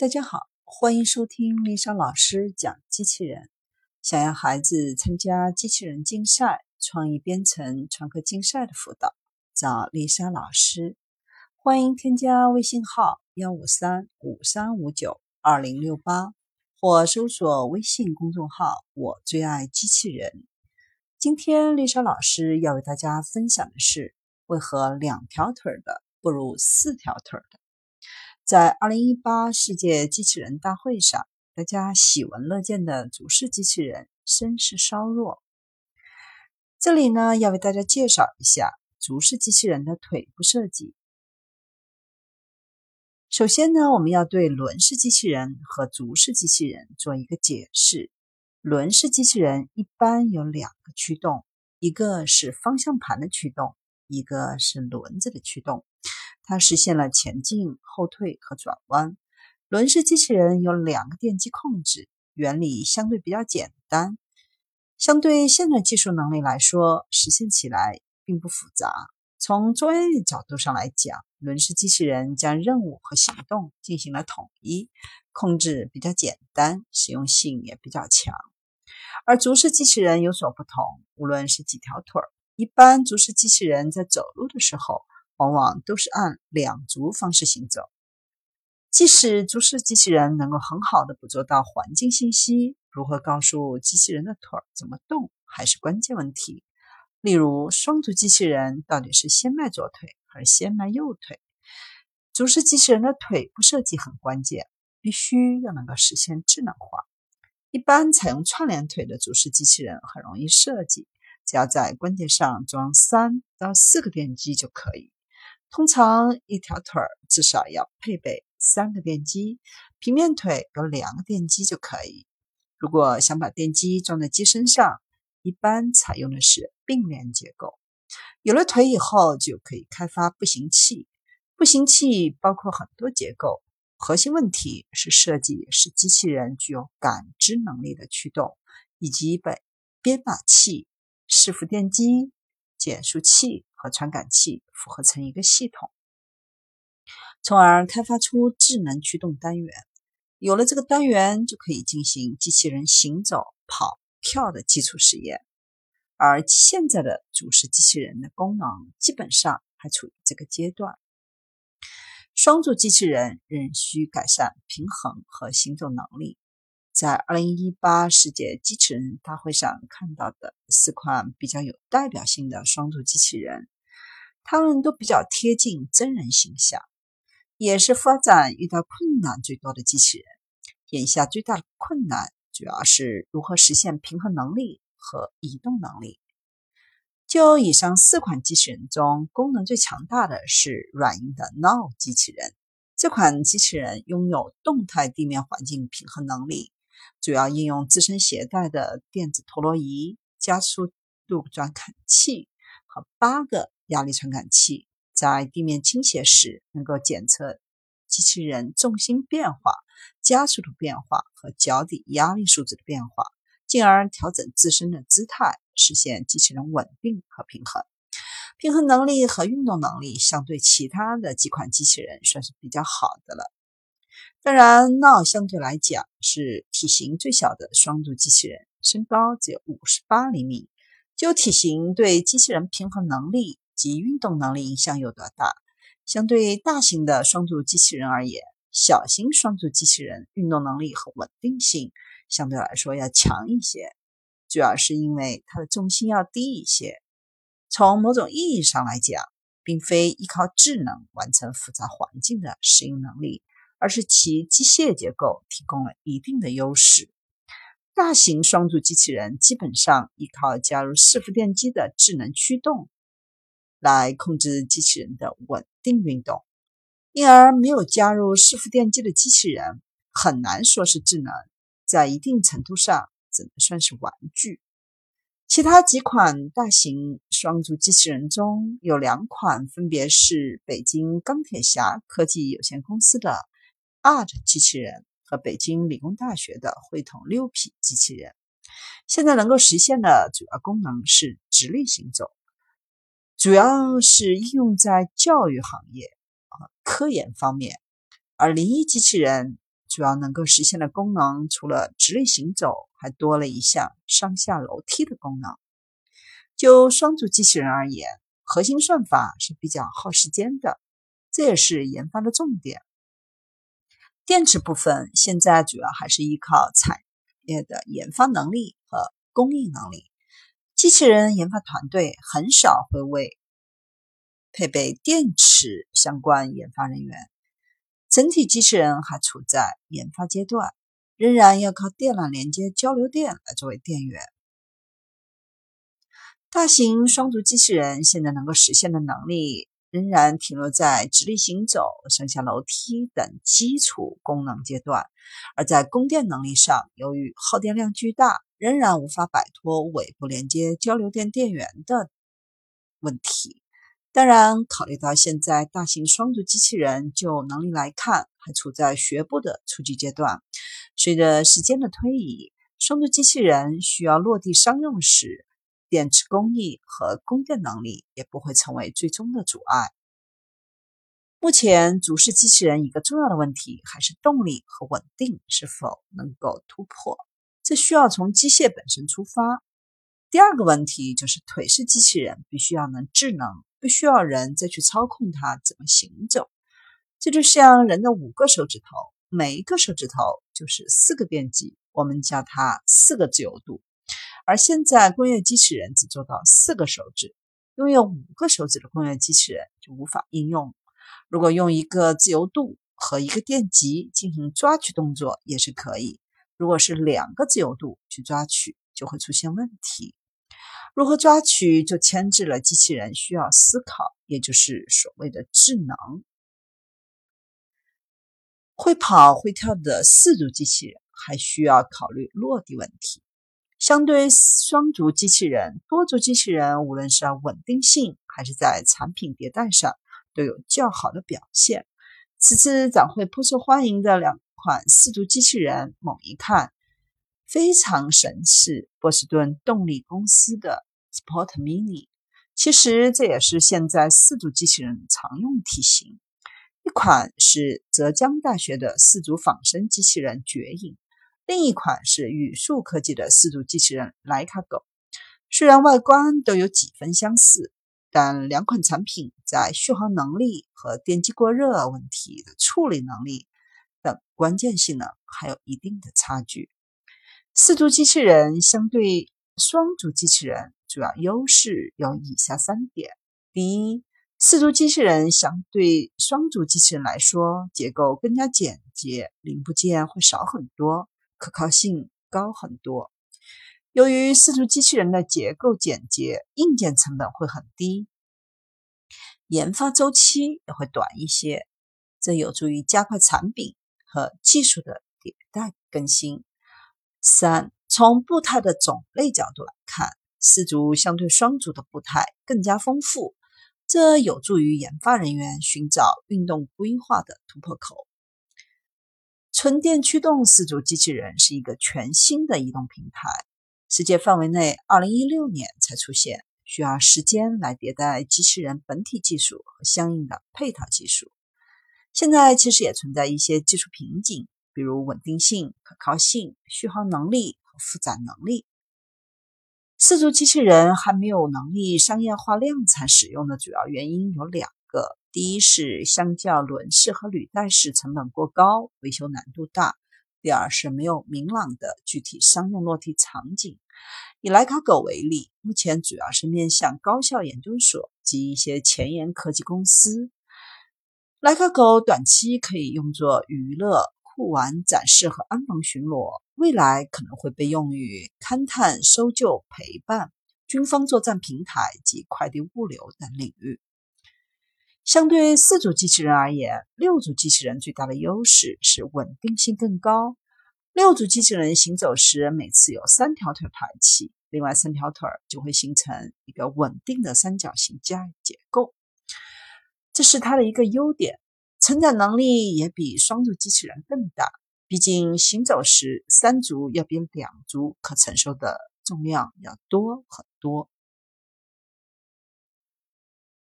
大家好，欢迎收听丽莎老师讲机器人。想要孩子参加机器人竞赛、创意编程、创客竞赛的辅导，找丽莎老师。欢迎添加微信号幺五三五三五九二零六八，或搜索微信公众号“我最爱机器人”。今天丽莎老师要为大家分享的是：为何两条腿的不如四条腿的？在二零一八世界机器人大会上，大家喜闻乐见的主式机器人声势稍弱。这里呢，要为大家介绍一下主式机器人的腿部设计。首先呢，我们要对轮式机器人和足式机器人做一个解释。轮式机器人一般有两个驱动，一个是方向盘的驱动，一个是轮子的驱动。它实现了前进、后退和转弯。轮式机器人有两个电机控制，原理相对比较简单。相对现在技术能力来说，实现起来并不复杂。从专业角度上来讲，轮式机器人将任务和行动进行了统一，控制比较简单，实用性也比较强。而足式机器人有所不同，无论是几条腿儿，一般足式机器人在走路的时候。往往都是按两足方式行走。即使足式机器人能够很好的捕捉到环境信息，如何告诉机器人的腿怎么动，还是关键问题。例如，双足机器人到底是先迈左腿还是先迈右腿？足式机器人的腿部设计很关键，必须要能够实现智能化。一般采用串联腿的足式机器人很容易设计，只要在关节上装三到四个电机就可以。通常一条腿至少要配备三个电机，平面腿有两个电机就可以。如果想把电机装在机身上，一般采用的是并联结构。有了腿以后，就可以开发步行器。步行器包括很多结构，核心问题是设计使机器人具有感知能力的驱动，以及把编码器、伺服电机、减速器。和传感器复合成一个系统，从而开发出智能驱动单元。有了这个单元，就可以进行机器人行走、跑、跳的基础实验。而现在的主食机器人的功能基本上还处于这个阶段。双足机器人仍需改善平衡和行走能力。在二零一八世界机器人大会上看到的四款比较有代表性的双足机器人，它们都比较贴近真人形象，也是发展遇到困难最多的机器人。眼下最大的困难主要是如何实现平衡能力和移动能力。就以上四款机器人中，功能最强大的是软硬的 Now 机器人。这款机器人拥有动态地面环境平衡能力。主要应用自身携带的电子陀螺仪、加速度转感器和八个压力传感器，在地面倾斜时能够检测机器人重心变化、加速度变化和脚底压力数值的变化，进而调整自身的姿态，实现机器人稳定和平衡。平衡能力和运动能力相对其他的几款机器人算是比较好的了。当然，闹相对来讲是体型最小的双足机器人，身高只有五十八厘米。就体型对机器人平衡能力及运动能力影响有多大？相对大型的双足机器人而言，小型双足机器人运动能力和稳定性相对来说要强一些，主要是因为它的重心要低一些。从某种意义上来讲，并非依靠智能完成复杂环境的适应能力。而是其机械结构提供了一定的优势。大型双足机器人基本上依靠加入伺服电机的智能驱动来控制机器人的稳定运动，因而没有加入伺服电机的机器人很难说是智能，在一定程度上只能算是玩具。其他几款大型双足机器人中有两款，分别是北京钢铁侠科技有限公司的。Art 机器人和北京理工大学的汇统六匹机器人，现在能够实现的主要功能是直立行走，主要是应用在教育行业和科研方面。而零一机器人主要能够实现的功能，除了直立行走，还多了一项上下楼梯的功能。就双足机器人而言，核心算法是比较耗时间的，这也是研发的重点。电池部分现在主要还是依靠产业的研发能力和供应能力，机器人研发团队很少会为配备电池相关研发人员。整体机器人还处在研发阶段，仍然要靠电缆连接交流电来作为电源。大型双足机器人现在能够实现的能力，仍然停留在直立行走、上下楼梯等基础功能阶段，而在供电能力上，由于耗电量巨大，仍然无法摆脱尾部连接交流电电源的问题。当然，考虑到现在大型双足机器人就能力来看，还处在学步的初级阶段。随着时间的推移，双足机器人需要落地商用时，电池工艺和供电能力也不会成为最终的阻碍。目前，足式机器人一个重要的问题还是动力和稳定是否能够突破，这需要从机械本身出发。第二个问题就是腿式机器人必须要能智能。不需要人再去操控它怎么行走，这就像人的五个手指头，每一个手指头就是四个电极，我们叫它四个自由度。而现在工业机器人只做到四个手指，拥有五个手指的工业机器人就无法应用。如果用一个自由度和一个电极进行抓取动作也是可以，如果是两个自由度去抓取，就会出现问题。如何抓取，就牵制了机器人需要思考，也就是所谓的智能。会跑会跳的四足机器人还需要考虑落地问题。相对双足机器人，多足机器人无论是稳定性还是在产品迭代上都有较好的表现。此次展会颇受欢迎的两款四足机器人，猛一看。非常神似波士顿动力公司的 Sport Mini，其实这也是现在四足机器人常用体型。一款是浙江大学的四足仿生机器人绝影，另一款是宇树科技的四足机器人莱卡狗。虽然外观都有几分相似，但两款产品在续航能力和电机过热问题的处理能力等关键性能还有一定的差距。四足机器人相对双足机器人主要优势有以下三点：第一，四足机器人相对双足机器人来说，结构更加简洁，零部件会少很多，可靠性高很多。由于四足机器人的结构简洁，硬件成本会很低，研发周期也会短一些，这有助于加快产品和技术的迭代更新。三，从步态的种类角度来看，四足相对双足的步态更加丰富，这有助于研发人员寻找运动规划的突破口。纯电驱动四足机器人是一个全新的移动平台，世界范围内2016年才出现，需要时间来迭代机器人本体技术和相应的配套技术。现在其实也存在一些技术瓶颈。比如稳定性、可靠性、续航能力和负载能力。四足机器人还没有能力商业化量产使用的主要原因有两：第一是相较轮式和履带式成本过高，维修难度大；第二是没有明朗的具体商用落地场景。以莱卡狗为例，目前主要是面向高校研究所及一些前沿科技公司。莱卡狗短期可以用作娱乐。酷玩展示和安防巡逻，未来可能会被用于勘探、搜救、陪伴、军方作战平台及快递物流等领域。相对四组机器人而言，六组机器人最大的优势是稳定性更高。六组机器人行走时，每次有三条腿抬起，另外三条腿就会形成一个稳定的三角形架结构，这是它的一个优点。承载能力也比双足机器人更大，毕竟行走时三足要比两足可承受的重量要多很多。